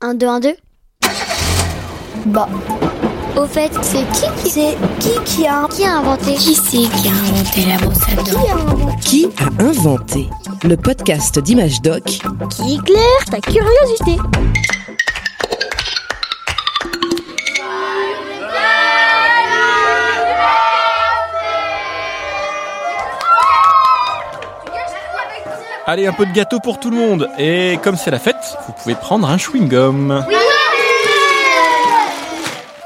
1, 2, 1, 2 Bah. Au fait, c'est qui qui c'est qui qui a qui a inventé? Qui c'est qui a inventé la brosse à Qui dents a inventé? Qui a inventé Le podcast d'Image Doc? Qui éclaire ta curiosité Allez, un peu de gâteau pour tout le monde. Et comme c'est la fête, vous pouvez prendre un chewing-gum.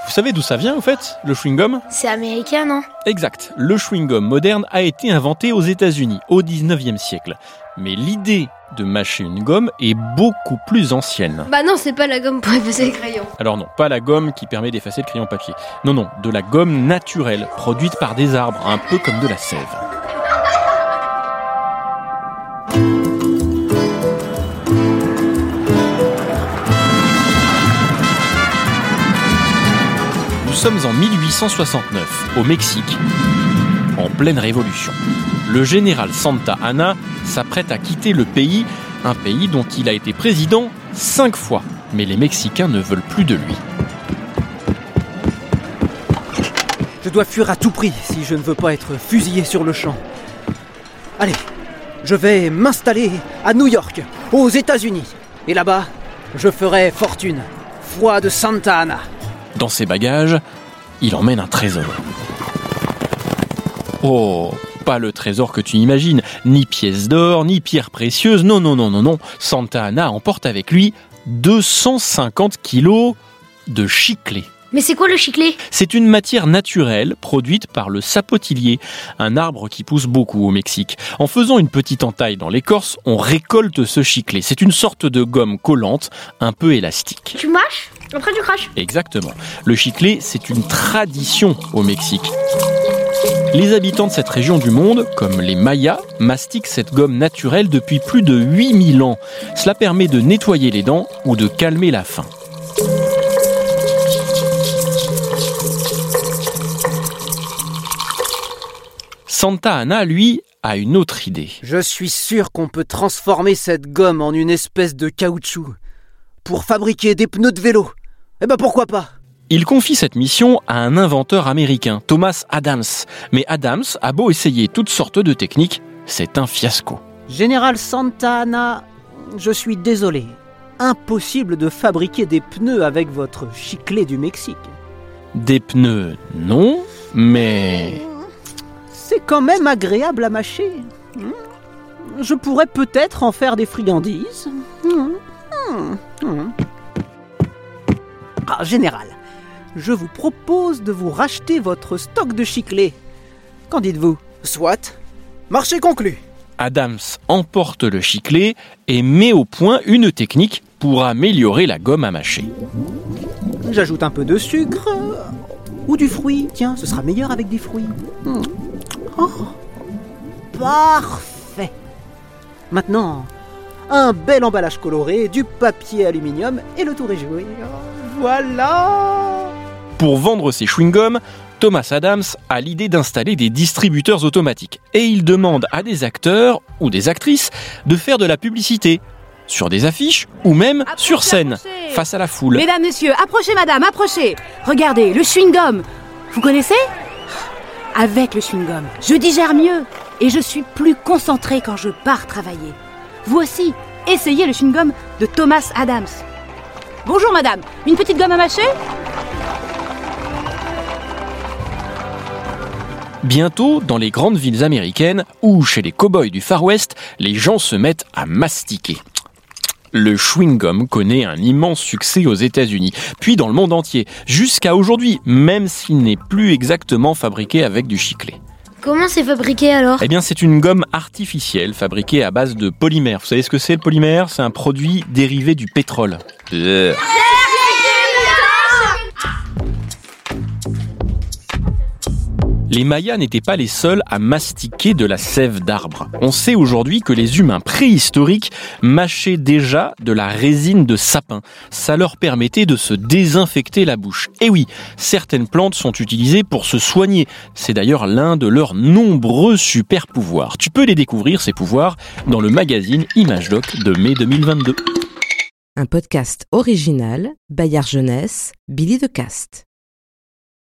Vous savez d'où ça vient, au fait, le chewing-gum? C'est américain, non? Exact. Le chewing-gum moderne a été inventé aux États-Unis au 19e siècle. Mais l'idée de mâcher une gomme est beaucoup plus ancienne. Bah non, c'est pas la gomme pour effacer les crayons. Alors non, pas la gomme qui permet d'effacer le crayon papier. Non, non, de la gomme naturelle, produite par des arbres, un peu comme de la sève. Sommes en 1869, au Mexique, en pleine révolution. Le général Santa Anna s'apprête à quitter le pays, un pays dont il a été président cinq fois. Mais les Mexicains ne veulent plus de lui. Je dois fuir à tout prix si je ne veux pas être fusillé sur le champ. Allez, je vais m'installer à New York, aux États-Unis. Et là-bas, je ferai fortune. Foi de Santa Ana. Dans ses bagages, il emmène un trésor. Oh, pas le trésor que tu imagines, ni pièces d'or, ni pierres précieuses, non, non, non, non, non. Santa Anna emporte avec lui 250 kilos de chiclés. Mais c'est quoi le chiclé C'est une matière naturelle produite par le sapotillier, un arbre qui pousse beaucoup au Mexique. En faisant une petite entaille dans l'écorce, on récolte ce chiclé. C'est une sorte de gomme collante, un peu élastique. Tu mâches? Après tu craches? Exactement. Le chiclé, c'est une tradition au Mexique. Les habitants de cette région du monde, comme les Mayas, mastiquent cette gomme naturelle depuis plus de 8000 ans. Cela permet de nettoyer les dents ou de calmer la faim. Santa Anna, lui, a une autre idée. Je suis sûr qu'on peut transformer cette gomme en une espèce de caoutchouc pour fabriquer des pneus de vélo. Eh ben pourquoi pas? Il confie cette mission à un inventeur américain, Thomas Adams. Mais Adams a beau essayer toutes sortes de techniques, c'est un fiasco. Général Santa Ana, je suis désolé. Impossible de fabriquer des pneus avec votre chiclé du Mexique. Des pneus, non, mais... C'est quand même agréable à mâcher. Hmm. Je pourrais peut-être en faire des friandises. Hmm. Hmm. Ah, général, je vous propose de vous racheter votre stock de chiclés. Qu'en dites-vous? Soit. Marché conclu. Adams emporte le chiclé et met au point une technique pour améliorer la gomme à mâcher. J'ajoute un peu de sucre. Ou du fruit. Tiens, ce sera meilleur avec des fruits. Oh, parfait. Maintenant, un bel emballage coloré, du papier aluminium et le tour est joué. Voilà. Pour vendre ses chewing-gums, Thomas Adams a l'idée d'installer des distributeurs automatiques. Et il demande à des acteurs ou des actrices de faire de la publicité sur des affiches ou même Approchez, sur scène, approchez. face à la foule. Mesdames, messieurs, approchez madame, approchez Regardez, le chewing-gum Vous connaissez? Avec le chewing-gum, je digère mieux et je suis plus concentrée quand je pars travailler. Vous aussi, essayez le chewing-gum de Thomas Adams. Bonjour madame, une petite gomme à mâcher? Bientôt, dans les grandes villes américaines ou chez les cow-boys du Far West, les gens se mettent à mastiquer. Le chewing-gum connaît un immense succès aux États-Unis, puis dans le monde entier, jusqu'à aujourd'hui, même s'il n'est plus exactement fabriqué avec du chiclé. Comment c'est fabriqué alors? Eh bien, c'est une gomme artificielle fabriquée à base de polymère. Vous savez ce que c'est le polymère? C'est un produit dérivé du pétrole. Euh. Les Mayas n'étaient pas les seuls à mastiquer de la sève d'arbre. On sait aujourd'hui que les humains préhistoriques mâchaient déjà de la résine de sapin. Ça leur permettait de se désinfecter la bouche. Et oui, certaines plantes sont utilisées pour se soigner. C'est d'ailleurs l'un de leurs nombreux super pouvoirs. Tu peux les découvrir, ces pouvoirs, dans le magazine Image Doc de mai 2022. un podcast original Bayard Jeunesse, Billy de Cast.